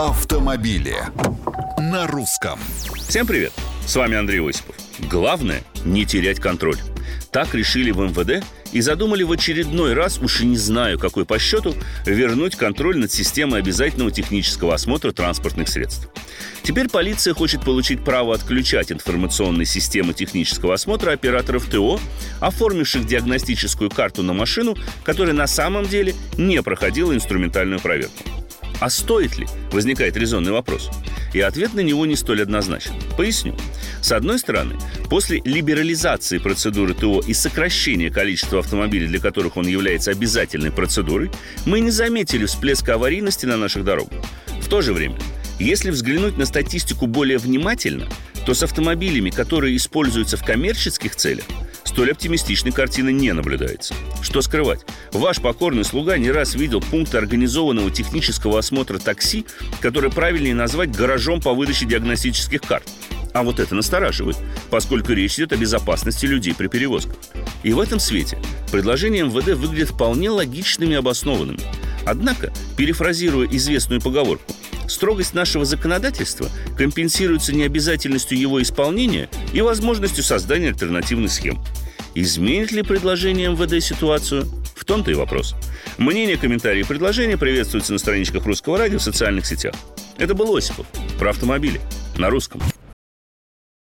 автомобили на русском. Всем привет! С вами Андрей Осипов. Главное – не терять контроль. Так решили в МВД и задумали в очередной раз, уж и не знаю какой по счету, вернуть контроль над системой обязательного технического осмотра транспортных средств. Теперь полиция хочет получить право отключать информационные системы технического осмотра операторов ТО, оформивших диагностическую карту на машину, которая на самом деле не проходила инструментальную проверку. А стоит ли? Возникает резонный вопрос. И ответ на него не столь однозначен. Поясню. С одной стороны, после либерализации процедуры ТО и сокращения количества автомобилей, для которых он является обязательной процедурой, мы не заметили всплеска аварийности на наших дорогах. В то же время, если взглянуть на статистику более внимательно, то с автомобилями, которые используются в коммерческих целях, столь оптимистичной картины не наблюдается. Что скрывать? Ваш покорный слуга не раз видел пункты организованного технического осмотра такси, который правильнее назвать гаражом по выдаче диагностических карт. А вот это настораживает, поскольку речь идет о безопасности людей при перевозках. И в этом свете предложения МВД выглядят вполне логичными и обоснованными. Однако, перефразируя известную поговорку, строгость нашего законодательства компенсируется необязательностью его исполнения и возможностью создания альтернативных схем. Изменит ли предложение МВД ситуацию? В том-то и вопрос. Мнения, комментарии и предложения приветствуются на страничках Русского радио в социальных сетях. Это был Осипов про автомобили на русском.